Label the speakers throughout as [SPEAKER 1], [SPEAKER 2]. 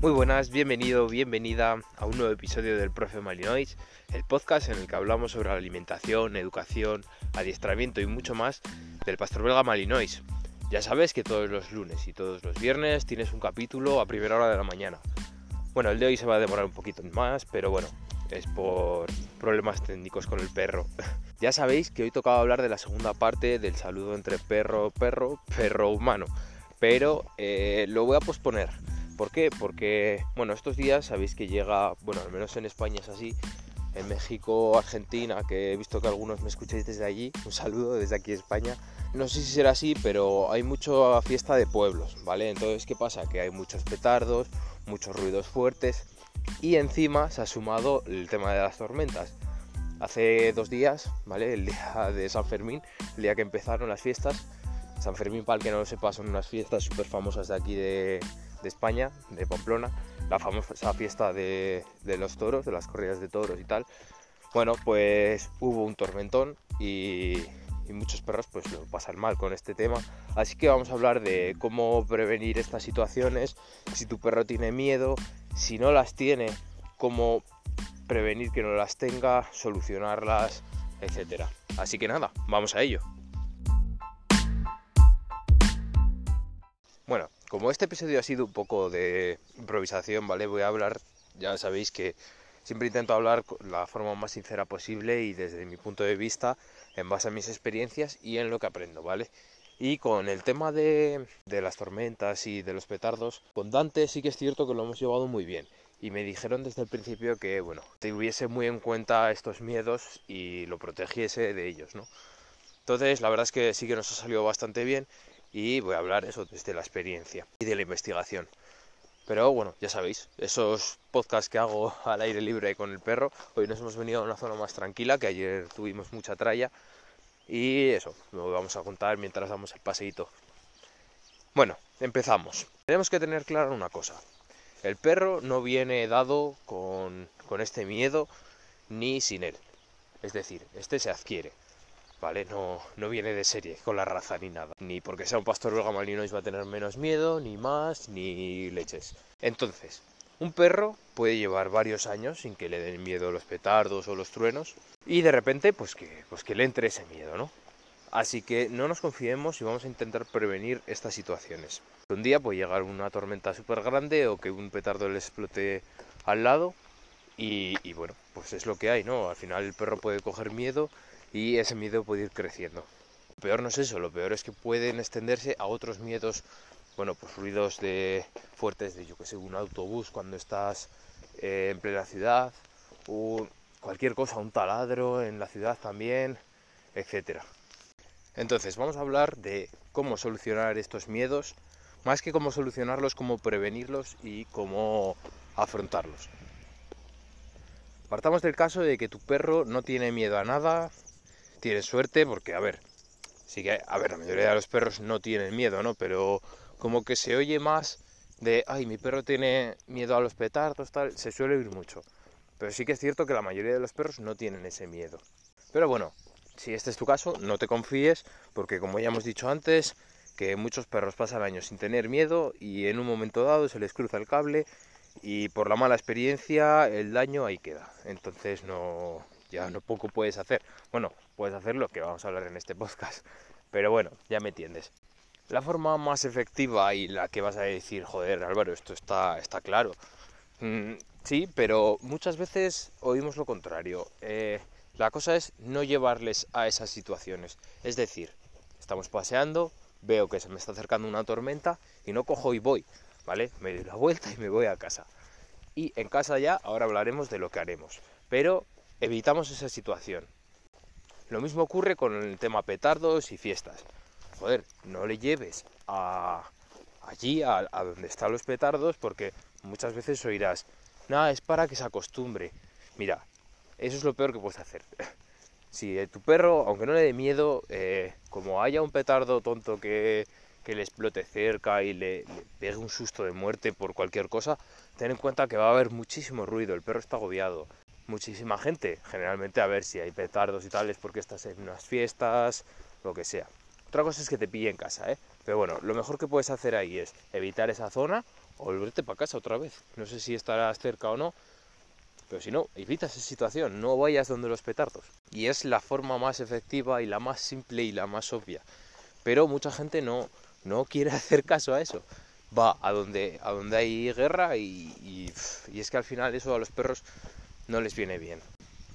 [SPEAKER 1] Muy buenas, bienvenido, bienvenida a un nuevo episodio del Profe Malinois, el podcast en el que hablamos sobre la alimentación, educación, adiestramiento y mucho más del pastor belga Malinois. Ya sabes que todos los lunes y todos los viernes tienes un capítulo a primera hora de la mañana. Bueno, el de hoy se va a demorar un poquito más, pero bueno, es por problemas técnicos con el perro. ya sabéis que hoy tocaba hablar de la segunda parte del saludo entre perro, perro, perro humano, pero eh, lo voy a posponer. ¿Por qué? Porque, bueno, estos días sabéis que llega, bueno, al menos en España es así, en México, Argentina, que he visto que algunos me escucháis desde allí, un saludo desde aquí España. No sé si será así, pero hay mucha fiesta de pueblos, ¿vale? Entonces, ¿qué pasa? Que hay muchos petardos, muchos ruidos fuertes y encima se ha sumado el tema de las tormentas. Hace dos días, ¿vale? El día de San Fermín, el día que empezaron las fiestas. San Fermín, para el que no lo sepa, son unas fiestas súper famosas de aquí de, España, de Pamplona. La famosa fiesta de, los toros, de las corridas de toros y tal. Bueno, pues hubo un tormentón y, y muchos perros pues lo pasan mal con este tema. Así que vamos a hablar de cómo prevenir estas situaciones, si tu perro tiene miedo, si no las tiene, cómo prevenir que no las tenga, solucionarlas, etc. Así que nada, vamos a ello. Bueno, como este episodio ha sido un poco de improvisación, ¿vale? Voy a hablar, ya sabéis que siempre intento hablar de la forma más sincera posible y desde mi punto de vista, en base a mis experiencias y en lo que aprendo, ¿vale? Y con el tema de, las tormentas y de los petardos, con Dante sí que es cierto que lo hemos llevado muy bien. Y me dijeron desde el principio que, bueno, tuviese muy en cuenta estos miedos y lo protegiese de ellos, ¿no? Entonces, la verdad es que sí que nos ha salido bastante bien y voy a hablar eso desde la experiencia y de la investigación. Pero bueno, ya sabéis, esos podcasts que hago al aire libre con el perro, hoy nos hemos venido a una zona más tranquila, que ayer tuvimos mucha tralla y eso, lo vamos a contar mientras damos el paseíto. Bueno, empezamos. Tenemos que tener claro una cosa. El perro no viene dado con, con este miedo ni sin él. Es decir, este se adquiere. ¿Vale? No, no viene de serie con la raza ni nada. Ni porque sea un pastor belga malinois va a tener menos miedo, ni más, ni leches. Entonces, un perro puede llevar varios años sin que le den miedo los petardos o los truenos y de repente pues que, pues que le entre ese miedo, ¿no? Así que no nos confiemos y vamos a intentar prevenir estas situaciones. Un día puede llegar una tormenta súper grande o que un petardo le explote al lado y, y, bueno, pues es lo que hay, ¿no? Al final el perro puede coger miedo y ese miedo puede ir creciendo. Lo peor no es eso, lo peor es que pueden extenderse a otros miedos bueno, pues ruidos de fuertes de, yo que sé, un autobús cuando estás eh, en plena ciudad, o cualquier cosa, un taladro en la ciudad también, etcétera. Entonces, vamos a hablar de cómo solucionar estos miedos, más que cómo solucionarlos, cómo prevenirlos y cómo afrontarlos. Partamos del caso de que tu perro no tiene miedo a nada, tiene suerte porque, a ver, sí que, a ver, la mayoría de los perros no tienen miedo, ¿no? Pero como que se oye más de, ay, mi perro tiene miedo a los petardos, tal, se suele oír mucho. Pero sí que es cierto que la mayoría de los perros no tienen ese miedo. Pero bueno, si este es tu caso, no te confíes, porque como ya hemos dicho antes, que muchos perros pasan años sin tener miedo y en un momento dado se les cruza el cable y por la mala experiencia el daño ahí queda. Entonces no, ya no poco puedes hacer. Bueno, puedes hacer lo que vamos a hablar en este podcast. Pero bueno, ya me entiendes. La forma más efectiva y la que vas a decir, joder, Álvaro, esto está, está claro. Mm, sí, pero muchas veces oímos lo contrario. Eh, la cosa es no llevarles a esas situaciones. Es decir, estamos paseando, veo que se me está acercando una tormenta y no cojo y voy, ¿vale? Me doy la vuelta y me voy a casa. Y en casa ya, ahora hablaremos de lo que haremos. Pero evitamos esa situación. Lo mismo ocurre con el tema petardos y fiestas joder, no le lleves allí, a, donde están los petardos, porque muchas veces oirás, nada, es para que se acostumbre. Mira, eso es lo peor que puedes hacer. si tu perro, aunque no le dé miedo, eh, como haya un petardo tonto que, que le explote cerca y le, le, pegue un susto de muerte por cualquier cosa, ten en cuenta que va a haber muchísimo ruido, el perro está agobiado. Muchísima gente, generalmente a ver si hay petardos y tal, es porque estás en unas fiestas, lo que sea. Otra cosa es que te pille en casa, ¿eh? Pero bueno, lo mejor que puedes hacer ahí es evitar esa zona o volverte para casa otra vez. No sé si estarás cerca o no, pero si no, evita esa situación, no vayas donde los petardos. Y es la forma más efectiva y la más simple y la más obvia. Pero mucha gente no, no quiere hacer caso a eso. Va a donde, a donde hay guerra y, y, y es que al final eso a los perros no les viene bien.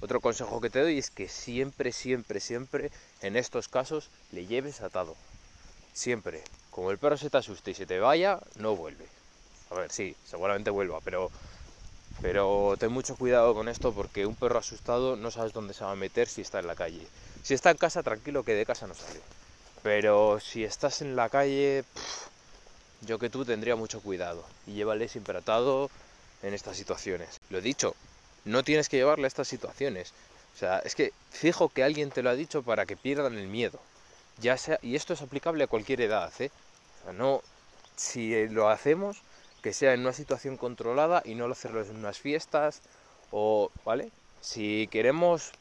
[SPEAKER 1] Otro consejo que te doy es que siempre, siempre, siempre en estos casos le lleves atado. Siempre. Como el perro se te asuste y se te vaya, no vuelve. A ver, sí, seguramente vuelva, pero pero ten mucho cuidado con esto porque un perro asustado no sabes dónde se va a meter si está en la calle. Si está en casa, tranquilo que de casa no sale. Pero si estás en la calle, yo que tú tendría mucho cuidado y llévale siempre atado en estas situaciones. Lo dicho, no tienes que llevarle a estas situaciones. O sea, es que fijo que alguien te lo ha dicho para que pierdan el miedo. Ya sea, y esto es aplicable a cualquier edad, ¿eh? O sea, no, si lo hacemos, que sea en una situación controlada y no hacerlo en unas fiestas o, ¿vale? Si queremos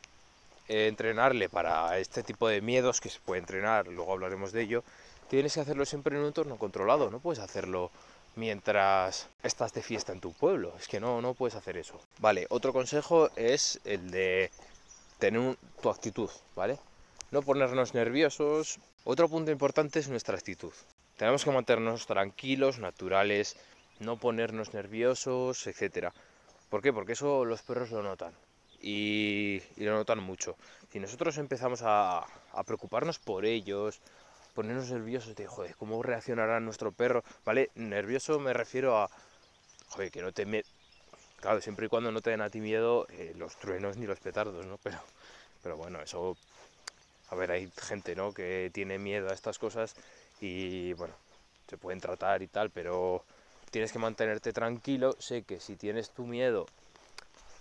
[SPEAKER 1] eh, entrenarle para este tipo de miedos que se puede entrenar, luego hablaremos de ello, tienes que hacerlo siempre en un entorno controlado, no puedes hacerlo mientras estás de fiesta en tu pueblo, es que no, no puedes hacer eso. Vale, otro consejo es el de tener tu actitud, ¿vale? No ponernos nerviosos. Otro punto importante es nuestra actitud. Tenemos que mantenernos tranquilos, naturales, no ponernos nerviosos, etcétera. ¿Por qué? Porque eso los perros lo notan y, lo notan mucho. Si nosotros empezamos a, preocuparnos por ellos, ponernos nerviosos de, joder, ¿cómo reaccionará nuestro perro? ¿Vale? Nervioso me refiero a, joder, que no te... Me... Claro, siempre y cuando no te den a ti miedo eh, los truenos ni los petardos, ¿no? Pero, pero bueno, eso... A ver, hay gente, ¿no? Que tiene miedo a estas cosas y, bueno, se pueden tratar y tal, pero tienes que mantenerte tranquilo. Sé que si tienes tu miedo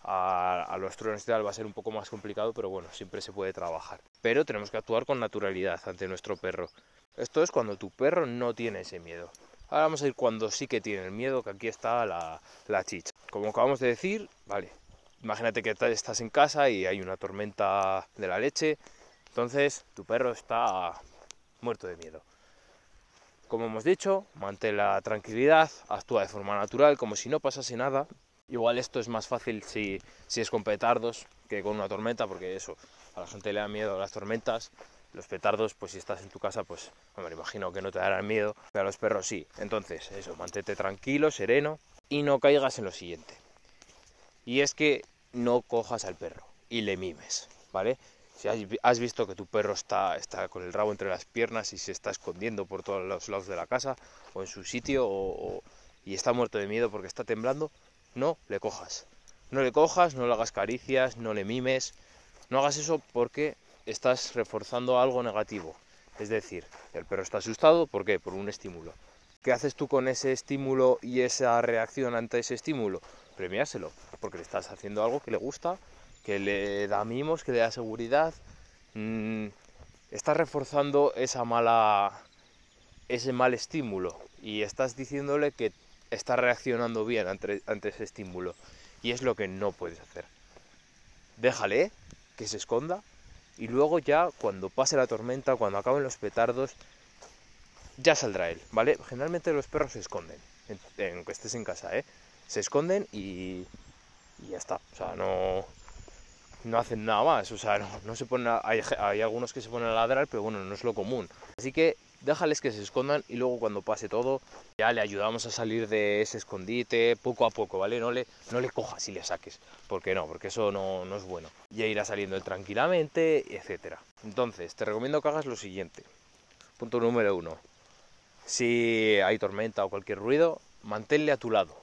[SPEAKER 1] a, los truenos y tal va a ser un poco más complicado, pero bueno, siempre se puede trabajar. Pero tenemos que actuar con naturalidad ante nuestro perro. Esto es cuando tu perro no tiene ese miedo. Ahora vamos a ir cuando sí que tiene el miedo, que aquí está la, la chicha. Como acabamos de decir, vale, imagínate que estás en casa y hay una tormenta de la leche, entonces tu perro está muerto de miedo. Como hemos dicho, mantén la tranquilidad, actúa de forma natural, como si no pasase nada. Igual esto es más fácil si, es con petardos que con una tormenta, porque eso, a la gente le da miedo las tormentas. Los petardos, pues si estás en tu casa, pues me imagino que no te darán miedo, pero a los perros sí. Entonces, eso, mantente tranquilo, sereno y no caigas en lo siguiente. Y es que no cojas al perro y le mimes, ¿vale? Si has visto que tu perro está, está con el rabo entre las piernas y se está escondiendo por todos los lados de la casa o en su sitio y está muerto de miedo porque está temblando, no le cojas. No le cojas, no le hagas caricias, no le mimes. No hagas eso porque estás reforzando algo negativo. Es decir, el perro está asustado, ¿por qué? Por un estímulo. ¿Qué haces tú con ese estímulo y esa reacción ante ese estímulo? Premiáselo, porque le estás haciendo algo que le gusta que le da mimos, que le da seguridad, mm, estás reforzando esa mala, ese mal estímulo y estás diciéndole que está reaccionando bien ante, ese estímulo y es lo que no puedes hacer. Déjale que se esconda y luego ya cuando pase la tormenta, cuando acaben los petardos, ya saldrá él, ¿vale? Generalmente los perros se esconden, en, que estés en casa, ¿eh? Se esconden y, ya está. O sea, no, no hacen nada más, o sea, no, se ponen hay, hay, algunos que se ponen a ladrar, pero bueno, no es lo común. Así que déjales que se escondan y luego cuando pase todo ya le ayudamos a salir de ese escondite poco a poco, ¿vale? No le, no le cojas y le saques, porque no, porque eso no, no es bueno. Ya irá saliendo él tranquilamente, etcétera. Entonces, te recomiendo que hagas lo siguiente. Punto número uno. Si hay tormenta o cualquier ruido, manténle a tu lado.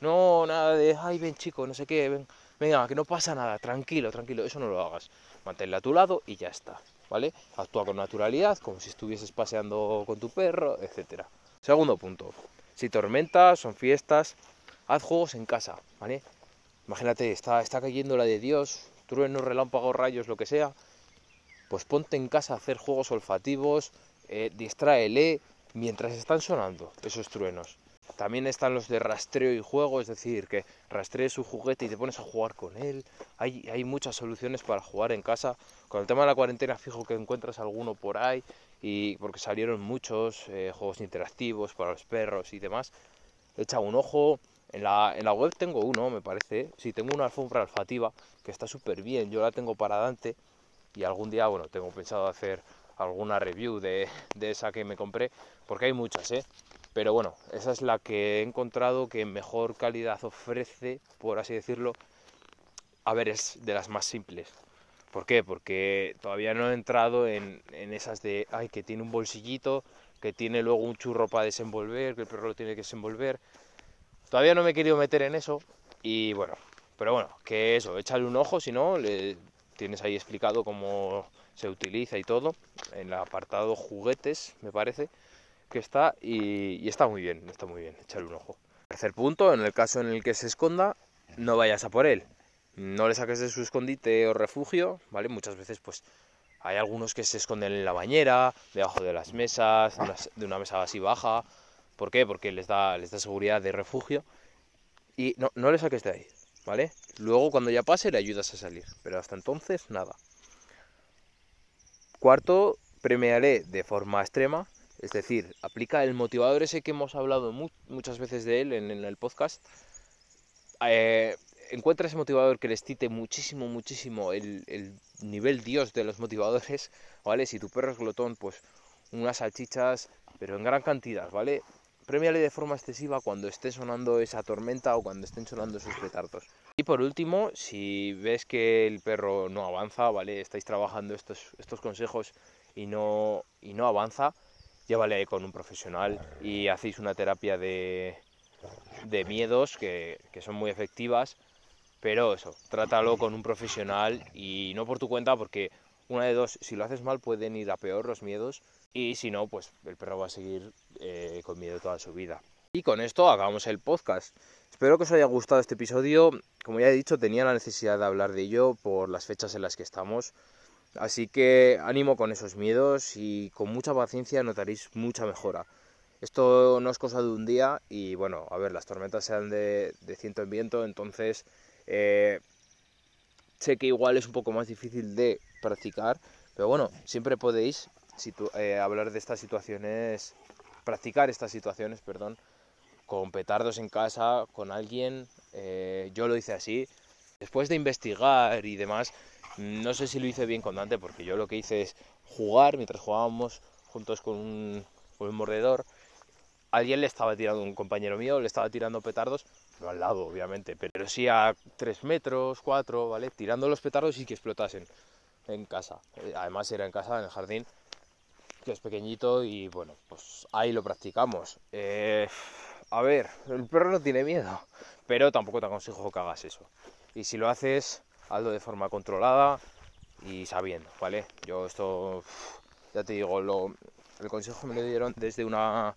[SPEAKER 1] No, nada de, ay, ven chico, no sé qué, ven venga, que no pasa nada, tranquilo, tranquilo, eso no lo hagas. Manténle a tu lado y ya está, Actúa con naturalidad, como si estuvieses paseando con tu perro, etc. Segundo punto, si tormentas, son fiestas, haz juegos en casa, ¿vale? Imagínate, está, está cayendo la de Dios, truenos, relámpagos, rayos, lo que sea. Pues ponte en casa a hacer juegos olfativos, eh, distráele mientras están sonando esos truenos. También están los de rastreo y juego, es decir, que rastrees su juguete y te pones a jugar con él. Hay, hay muchas soluciones para jugar en casa. Con el tema de la cuarentena fijo que encuentras alguno por ahí, y porque salieron muchos eh, juegos interactivos para los perros y demás. echa un ojo. En la, en la web tengo uno, me parece. Sí, tengo una alfombra olfativa que está súper bien. Yo la tengo para Dante y algún día, bueno, tengo pensado hacer alguna review de, de esa que me compré, porque hay muchas, ¿eh? Pero bueno, esa es la que he encontrado que mejor calidad ofrece, por así decirlo. A ver, es de las más simples. ¿Por qué? Porque todavía no he entrado en, en esas de, ay, que tiene un bolsillito, que tiene luego un churro para desenvolver, que el perro lo tiene que desenvolver. Todavía no me he querido meter en eso y bueno, pero bueno, que eso, échale un ojo, si no, le tienes ahí explicado cómo se utiliza y todo, en el apartado juguetes, me parece que está y, está muy bien, está muy bien, echarle un ojo. Tercer punto, en el caso en el que se esconda, no vayas a por él. No le saques de su escondite o refugio, ¿vale? Muchas veces pues hay algunos que se esconden en la bañera, debajo de las mesas, de una mesa así baja. ¿Por qué? Porque les da, les da seguridad de refugio. Y no, no le saques de ahí, ¿vale? Luego cuando ya pase le ayudas a salir, pero hasta entonces nada. Cuarto, premiaré de forma extrema es decir, aplica el motivador ese que hemos hablado muchas veces de él en, el podcast. Eh, encuentra ese motivador que les tite muchísimo, muchísimo el, nivel dios de los motivadores, ¿vale? Si tu perro es glotón, pues unas salchichas, pero en gran cantidad, ¿vale? Premiale de forma excesiva cuando esté sonando esa tormenta o cuando estén sonando esos petardos. Y por último, si ves que el perro no avanza, ¿vale? Estáis trabajando estos, estos consejos y no, y no avanza, llévale con un profesional y hacéis una terapia de, miedos que, que, son muy efectivas, pero eso, trátalo con un profesional y no por tu cuenta porque una de dos, si lo haces mal pueden ir a peor los miedos y si no, pues el perro va a seguir eh, con miedo toda su vida. Y con esto acabamos el podcast. Espero que os haya gustado este episodio. Como ya he dicho, tenía la necesidad de hablar de ello por las fechas en las que estamos. Así que ánimo con esos miedos y con mucha paciencia notaréis mucha mejora. Esto no es cosa de un día y bueno, a ver, las tormentas sean de, de ciento en viento, entonces eh, sé que igual es un poco más difícil de practicar, pero bueno, siempre podéis eh, hablar de estas situaciones, practicar estas situaciones, perdón, con petardos en casa, con alguien. Eh, yo lo hice así. Después de investigar y demás, no sé si lo hice bien con Dante, porque yo lo que hice es jugar mientras jugábamos juntos con un, mordedor. Alguien le estaba tirando, un compañero mío, le estaba tirando petardos, no al lado, obviamente, pero sí a 3 metros, 4, ¿vale? Tirando los petardos y que explotasen en casa. Eh, además era en casa, en el jardín, que es pequeñito y bueno, pues ahí lo practicamos. Eh, a ver, el perro no tiene miedo, pero tampoco te aconsejo que hagas eso. Y si lo haces, hazlo de forma controlada y sabiendo, ¿vale? Yo esto, ya te digo, el consejo me lo dieron desde una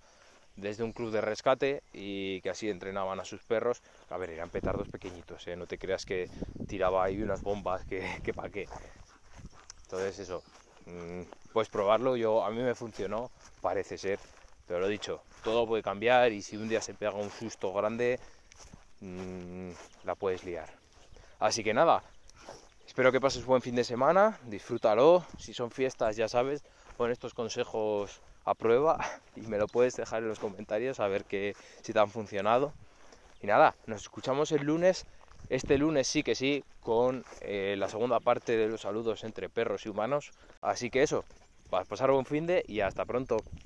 [SPEAKER 1] desde un club de rescate y que así entrenaban a sus perros. A ver, eran petardos pequeñitos, ¿eh? no te creas que tiraba ahí unas bombas que, que pa' qué. Entonces eso, mm, puedes probarlo, yo a mí me funcionó, parece ser, pero lo dicho, todo puede cambiar y si un día se pega un susto grande, mm, la puedes liar. Así que nada, Espero que pases buen fin de semana, disfrútalo. Si son fiestas, ya sabes, pon estos consejos a prueba y me lo puedes dejar en los comentarios a ver que, si te han funcionado. Y nada, nos escuchamos el lunes. Este lunes sí que sí, con eh, la segunda parte de los saludos entre perros y humanos. Así que eso, pasar buen fin de y hasta pronto.